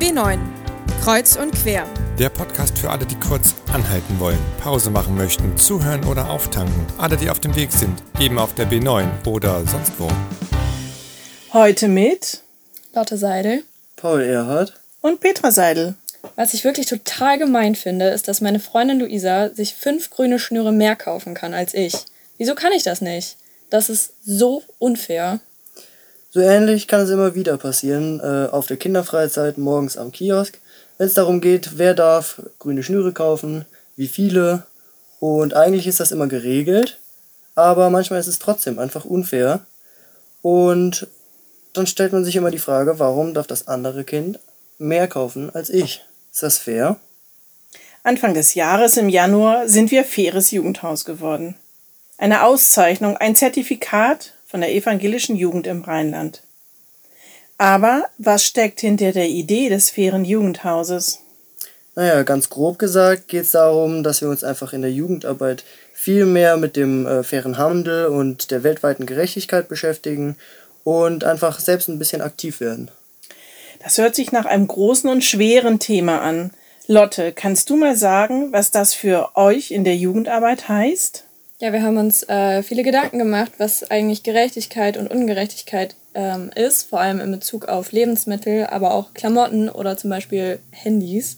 B9 Kreuz und quer. Der Podcast für alle, die kurz anhalten wollen, Pause machen möchten, zuhören oder auftanken. Alle, die auf dem Weg sind, eben auf der B9 oder sonst wo. Heute mit Lotte Seidel. Paul Erhardt. und Petra Seidel. Was ich wirklich total gemein finde, ist, dass meine Freundin Luisa sich fünf grüne Schnüre mehr kaufen kann als ich. Wieso kann ich das nicht? Das ist so unfair. So ähnlich kann es immer wieder passieren, äh, auf der Kinderfreizeit morgens am Kiosk, wenn es darum geht, wer darf grüne Schnüre kaufen, wie viele. Und eigentlich ist das immer geregelt, aber manchmal ist es trotzdem einfach unfair. Und dann stellt man sich immer die Frage, warum darf das andere Kind mehr kaufen als ich? Ist das fair? Anfang des Jahres im Januar sind wir faires Jugendhaus geworden. Eine Auszeichnung, ein Zertifikat von der evangelischen Jugend im Rheinland. Aber was steckt hinter der Idee des fairen Jugendhauses? Naja, ganz grob gesagt geht es darum, dass wir uns einfach in der Jugendarbeit viel mehr mit dem äh, fairen Handel und der weltweiten Gerechtigkeit beschäftigen und einfach selbst ein bisschen aktiv werden. Das hört sich nach einem großen und schweren Thema an. Lotte, kannst du mal sagen, was das für euch in der Jugendarbeit heißt? Ja, wir haben uns äh, viele Gedanken gemacht, was eigentlich Gerechtigkeit und Ungerechtigkeit ähm, ist, vor allem in Bezug auf Lebensmittel, aber auch Klamotten oder zum Beispiel Handys.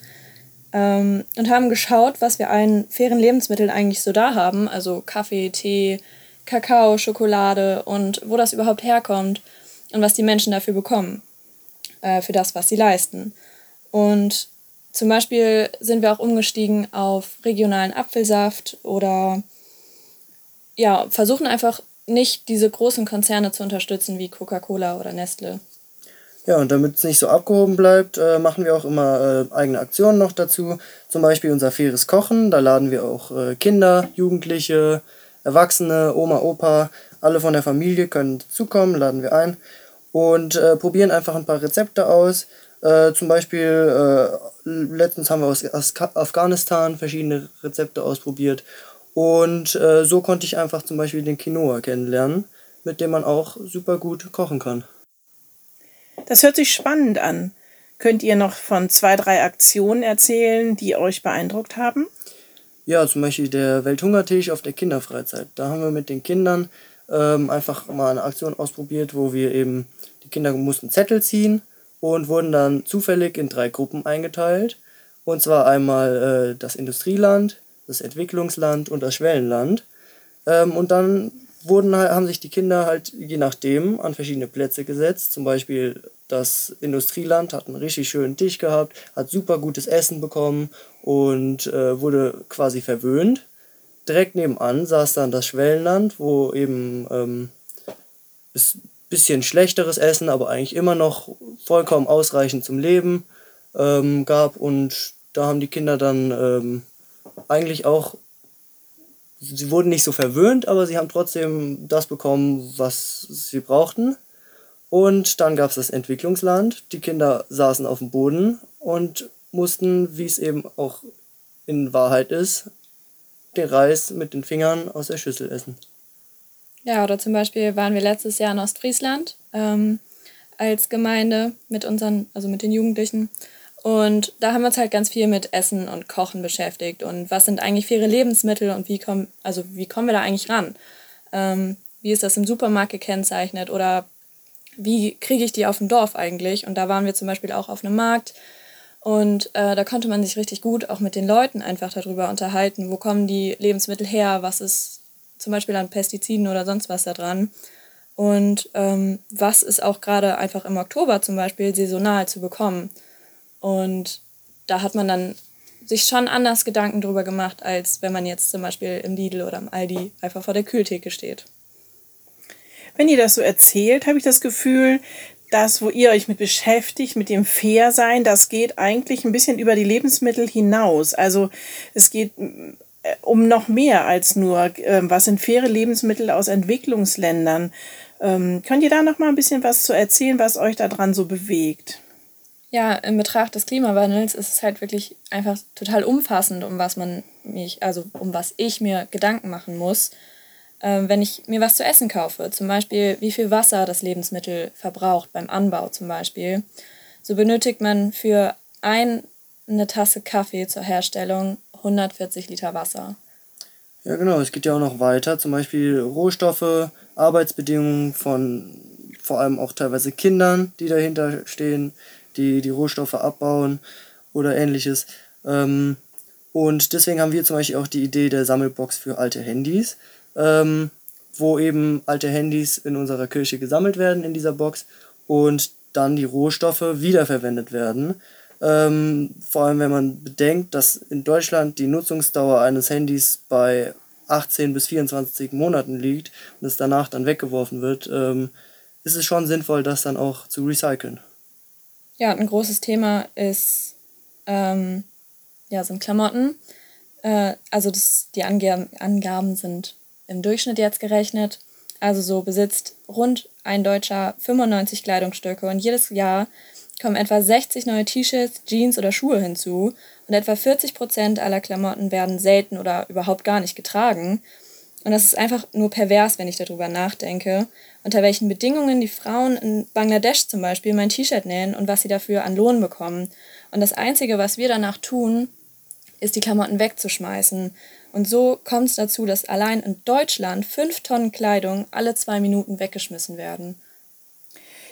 Ähm, und haben geschaut, was wir an fairen Lebensmitteln eigentlich so da haben, also Kaffee, Tee, Kakao, Schokolade und wo das überhaupt herkommt und was die Menschen dafür bekommen, äh, für das, was sie leisten. Und zum Beispiel sind wir auch umgestiegen auf regionalen Apfelsaft oder ja, versuchen einfach nicht diese großen Konzerne zu unterstützen wie Coca-Cola oder Nestle. Ja, und damit es nicht so abgehoben bleibt, äh, machen wir auch immer äh, eigene Aktionen noch dazu. Zum Beispiel unser faires Kochen. Da laden wir auch äh, Kinder, Jugendliche, Erwachsene, Oma, Opa, alle von der Familie können dazukommen, laden wir ein und äh, probieren einfach ein paar Rezepte aus. Äh, zum Beispiel, äh, letztens haben wir aus, Afghanistan verschiedene Rezepte ausprobiert. Und äh, so konnte ich einfach zum Beispiel den Quinoa kennenlernen, mit dem man auch super gut kochen kann. Das hört sich spannend an. Könnt ihr noch von zwei, drei Aktionen erzählen, die euch beeindruckt haben? Ja, zum Beispiel der Welthungertisch auf der Kinderfreizeit. Da haben wir mit den Kindern ähm, einfach mal eine Aktion ausprobiert, wo wir eben, die Kinder mussten Zettel ziehen und wurden dann zufällig in drei Gruppen eingeteilt. Und zwar einmal äh, das Industrieland, das Entwicklungsland und das Schwellenland. Ähm, und dann wurden, halt- haben sich die Kinder halt je nachdem an verschiedene Plätze gesetzt. Zum Beispiel das Industrieland hat einen richtig schönen Tisch gehabt, hat super gutes Essen bekommen und äh, wurde quasi verwöhnt. Direkt nebenan saß dann das Schwellenland, wo eben ähm, bisschen schlechteres Essen, aber eigentlich immer noch vollkommen ausreichend zum Leben ähm, gab. Und da haben die Kinder dann ähm, eigentlich auch sie wurden nicht so verwöhnt, aber sie haben trotzdem das bekommen, was sie brauchten. Und dann gab es das Entwicklungsland. Die Kinder saßen auf dem Boden und mussten, wie es eben auch in Wahrheit ist, den Reis mit den Fingern aus der Schüssel essen. Ja, oder zum Beispiel waren wir letztes Jahr in Ostfriesland ähm, als Gemeinde mit unseren, also mit den Jugendlichen. Und da haben wir uns halt ganz viel mit Essen und Kochen beschäftigt. Und was sind eigentlich faire Lebensmittel und wie kommen, also wie kommen wir da eigentlich ran? Ähm, wie ist das im Supermarkt gekennzeichnet oder wie kriege ich die auf dem Dorf eigentlich? Und da waren wir zum Beispiel auch auf einem Markt und äh, da konnte man sich richtig gut auch mit den Leuten einfach darüber unterhalten, wo kommen die Lebensmittel her, was ist zum Beispiel an Pestiziden oder sonst was da dran. Und ähm, was ist auch gerade einfach im Oktober zum Beispiel saisonal zu bekommen. Und da hat man dann sich schon anders Gedanken drüber gemacht, als wenn man jetzt zum Beispiel im Lidl oder im Aldi einfach vor der Kühltheke steht. Wenn ihr das so erzählt, habe ich das Gefühl, das, wo ihr euch mit beschäftigt, mit dem Fairsein, das geht eigentlich ein bisschen über die Lebensmittel hinaus. Also es geht äh, um noch mehr als nur, ähm, was sind faire Lebensmittel aus Entwicklungsländern. Ähm, könnt ihr da noch mal ein bisschen was zu erzählen, was euch daran so bewegt? Ja, in Betracht des Klimawandels ist es halt wirklich einfach total umfassend, um was man mich, also um was ich mir Gedanken machen muss, äh, wenn ich mir was zu essen kaufe. Zum Beispiel, wie viel Wasser das Lebensmittel verbraucht beim Anbau zum Beispiel. so benötigt man für eine Tasse Kaffee zur Herstellung 140 Liter Wasser. Ja, genau. Es geht ja auch noch weiter. Zum Beispiel Rohstoffe, Arbeitsbedingungen von vor allem auch teilweise Kindern, die dahinter stehen, die die Rohstoffe abbauen oder ähnliches. Ähm, und deswegen haben wir zum Beispiel auch die Idee der Sammelbox für alte Handys, ähm, wo eben alte Handys in unserer Kirche gesammelt werden in dieser Box und dann die Rohstoffe wiederverwendet werden. Ähm, vor allem wenn man bedenkt, dass in Deutschland die Nutzungsdauer eines Handys bei 18 bis 24 Monaten liegt und es danach dann weggeworfen wird, ähm, ist es schon sinnvoll, das dann auch zu recyceln. Ja, ein großes Thema ist, ähm, ja, sind Klamotten. Äh, also das, die Ange Angaben sind im Durchschnitt jetzt gerechnet. Also so besitzt rund ein Deutscher 95 Kleidungsstücke und jedes Jahr kommen etwa 60 neue T-Shirts, Jeans oder Schuhe hinzu und etwa 40 Prozent aller Klamotten werden selten oder überhaupt gar nicht getragen. Und das ist einfach nur pervers, wenn ich darüber nachdenke, unter welchen Bedingungen die Frauen in Bangladesch zum Beispiel mein T-Shirt nähen und was sie dafür an Lohn bekommen. Und das Einzige, was wir danach tun, ist die Klamotten wegzuschmeißen. Und so kommt es dazu, dass allein in Deutschland fünf Tonnen Kleidung alle zwei Minuten weggeschmissen werden.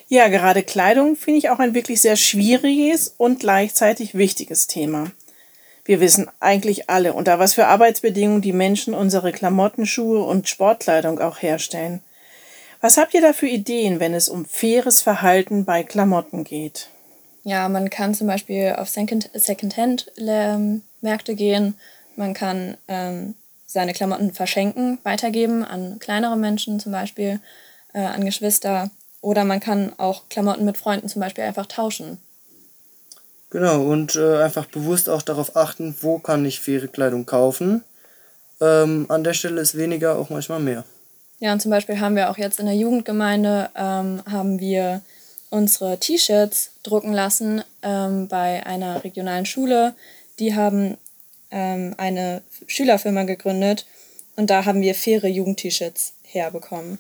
Ja, gerade Kleidung finde ich auch ein wirklich sehr schwieriges und gleichzeitig wichtiges Thema. Wir wissen eigentlich alle, unter was für Arbeitsbedingungen die Menschen unsere Klamotten, Schuhe und Sportkleidung auch herstellen. Was habt ihr da für Ideen, wenn es um faires Verhalten bei Klamotten geht? Ja, man kann zum Beispiel auf Second-Hand-Märkte gehen. Man kann ähm, seine Klamotten verschenken, weitergeben an kleinere Menschen zum Beispiel, äh, an Geschwister oder man kann auch Klamotten mit Freunden zum Beispiel einfach tauschen. Genau, und äh, einfach bewusst auch darauf achten, wo kann ich faire Kleidung kaufen. Ähm, an der Stelle ist weniger auch manchmal mehr. Ja, und zum Beispiel haben wir auch jetzt in der Jugendgemeinde, ähm, haben wir unsere T-Shirts drucken lassen ähm, bei einer regionalen Schule. Die haben ähm, eine Schülerfirma gegründet und da haben wir faire Jugend-T-Shirts herbekommen.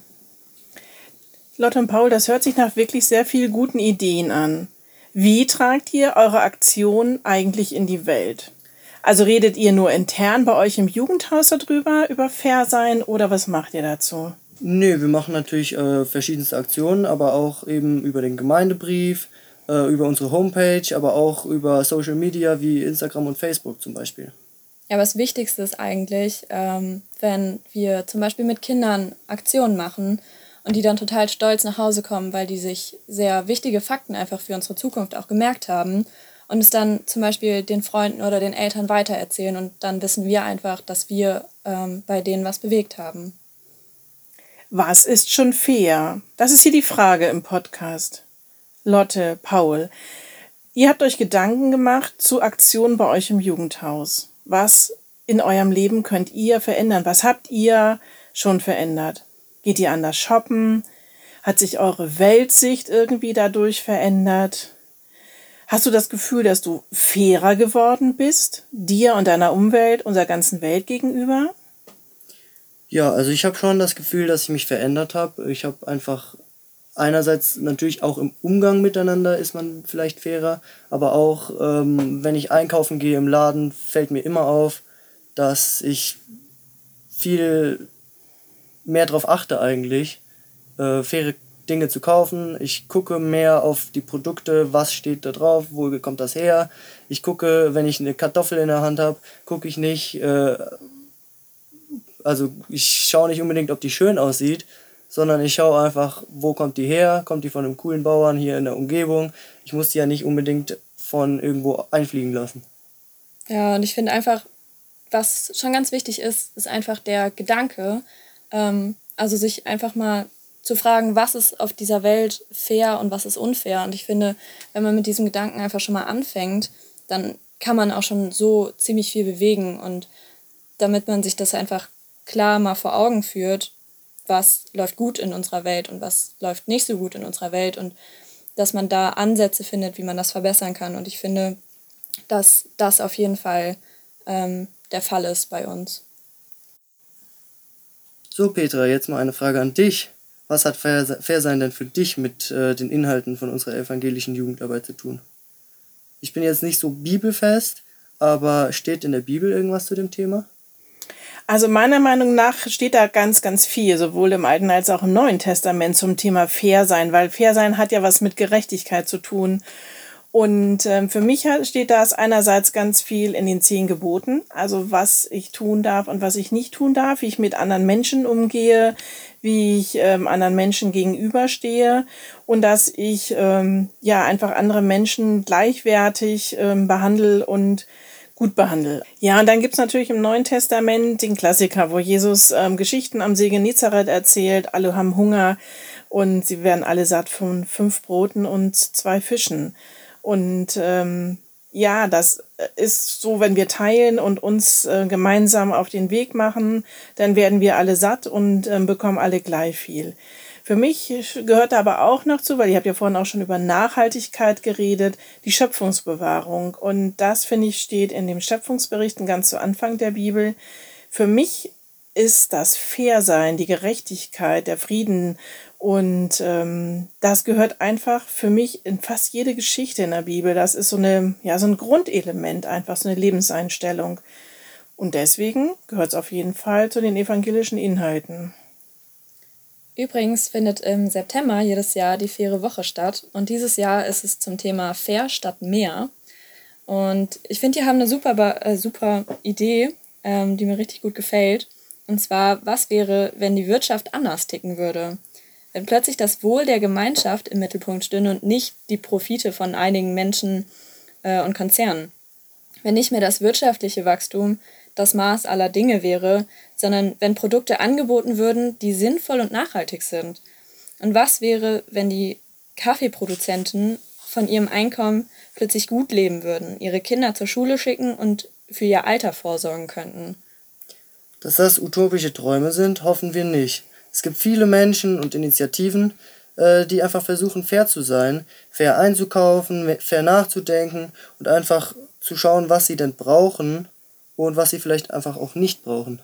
Lotte und Paul, das hört sich nach wirklich sehr vielen guten Ideen an. Wie tragt ihr eure Aktion eigentlich in die Welt? Also redet ihr nur intern bei euch im Jugendhaus darüber, über Fair sein oder was macht ihr dazu? Nee, wir machen natürlich äh, verschiedenste Aktionen, aber auch eben über den Gemeindebrief, äh, über unsere Homepage, aber auch über Social Media wie Instagram und Facebook zum Beispiel. Ja, aber das Wichtigste ist eigentlich, ähm, wenn wir zum Beispiel mit Kindern Aktionen machen, und die dann total stolz nach Hause kommen, weil die sich sehr wichtige Fakten einfach für unsere Zukunft auch gemerkt haben und es dann zum Beispiel den Freunden oder den Eltern weitererzählen und dann wissen wir einfach, dass wir ähm, bei denen was bewegt haben. Was ist schon fair? Das ist hier die Frage im Podcast. Lotte, Paul, ihr habt euch Gedanken gemacht zu Aktionen bei euch im Jugendhaus. Was in eurem Leben könnt ihr verändern? Was habt ihr schon verändert? Geht ihr anders shoppen? Hat sich eure Weltsicht irgendwie dadurch verändert? Hast du das Gefühl, dass du fairer geworden bist, dir und deiner Umwelt, unserer ganzen Welt gegenüber? Ja, also ich habe schon das Gefühl, dass ich mich verändert habe. Ich habe einfach einerseits natürlich auch im Umgang miteinander ist man vielleicht fairer, aber auch ähm, wenn ich einkaufen gehe im Laden, fällt mir immer auf, dass ich viel mehr darauf achte eigentlich, äh, faire Dinge zu kaufen. Ich gucke mehr auf die Produkte, was steht da drauf, wo kommt das her. Ich gucke, wenn ich eine Kartoffel in der Hand habe, gucke ich nicht, äh, also ich schaue nicht unbedingt, ob die schön aussieht, sondern ich schaue einfach, wo kommt die her, kommt die von einem coolen Bauern hier in der Umgebung. Ich muss die ja nicht unbedingt von irgendwo einfliegen lassen. Ja, und ich finde einfach, was schon ganz wichtig ist, ist einfach der Gedanke, ähm, also sich einfach mal zu fragen, was ist auf dieser Welt fair und was ist unfair. Und ich finde, wenn man mit diesem Gedanken einfach schon mal anfängt, dann kann man auch schon so ziemlich viel bewegen. Und damit man sich das einfach klar mal vor Augen führt, was läuft gut in unserer Welt und was läuft nicht so gut in unserer Welt und dass man da Ansätze findet, wie man das verbessern kann. Und ich finde, dass das auf jeden Fall ähm, der Fall ist bei uns. So, Petra, jetzt mal eine Frage an dich. was hat Fair, Fair Sein denn für dich mit äh, den Inhalten von unserer evangelischen Jugendarbeit zu tun? Ich bin jetzt nicht so bibelfest, aber steht in der Bibel irgendwas zu dem Thema? Also meiner Meinung nach steht da ganz, ganz viel, sowohl im Alten als auch im Neuen Testament zum Thema Fair sein, weil Fair sein hat ja was mit Gerechtigkeit zu tun. Und ähm, für mich steht das einerseits ganz viel in den zehn Geboten, also was ich tun darf und was ich nicht tun darf, wie ich mit anderen Menschen umgehe, wie ich ähm, anderen Menschen gegenüberstehe und dass ich ähm, ja einfach andere Menschen gleichwertig ähm, behandle und gut behandle. Ja, und dann gibt's natürlich im Neuen Testament den Klassiker, wo Jesus ähm, Geschichten am See Genezareth erzählt, alle haben Hunger und sie werden alle satt von fünf Broten und zwei Fischen. Und ähm, ja, das ist so, wenn wir teilen und uns äh, gemeinsam auf den Weg machen, dann werden wir alle satt und äh, bekommen alle gleich viel. Für mich gehört aber auch noch zu, weil ihr habt ja vorhin auch schon über Nachhaltigkeit geredet, die Schöpfungsbewahrung. Und das, finde ich, steht in dem Schöpfungsberichten ganz zu Anfang der Bibel. Für mich ist das Fairsein, die Gerechtigkeit, der Frieden und ähm, das gehört einfach für mich in fast jede Geschichte in der Bibel. Das ist so eine, ja, so ein Grundelement, einfach so eine Lebenseinstellung. Und deswegen gehört es auf jeden Fall zu den evangelischen Inhalten. Übrigens findet im September jedes Jahr die Faire Woche statt und dieses Jahr ist es zum Thema Fair statt mehr. Und ich finde, die haben eine super, äh, super Idee, ähm, die mir richtig gut gefällt. Und zwar, was wäre, wenn die Wirtschaft anders ticken würde? Wenn plötzlich das Wohl der Gemeinschaft im Mittelpunkt stünde und nicht die Profite von einigen Menschen äh, und Konzernen. Wenn nicht mehr das wirtschaftliche Wachstum das Maß aller Dinge wäre, sondern wenn Produkte angeboten würden, die sinnvoll und nachhaltig sind. Und was wäre, wenn die Kaffeeproduzenten von ihrem Einkommen plötzlich gut leben würden, ihre Kinder zur Schule schicken und für ihr Alter vorsorgen könnten? Dass das utopische Träume sind, hoffen wir nicht. Es gibt viele Menschen und Initiativen, äh, die einfach versuchen, fair zu sein, fair einzukaufen, fair nachzudenken und einfach zu schauen, was sie denn brauchen und was sie vielleicht einfach auch nicht brauchen.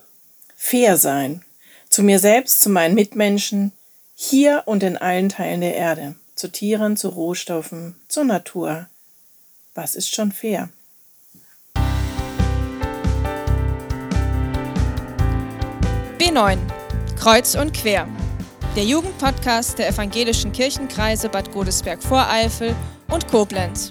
Fair sein. Zu mir selbst, zu meinen Mitmenschen, hier und in allen Teilen der Erde. Zu Tieren, zu Rohstoffen, zur Natur. Was ist schon fair? B9 Kreuz und quer. Der Jugendpodcast der evangelischen Kirchenkreise Bad Godesberg-Voreifel und Koblenz.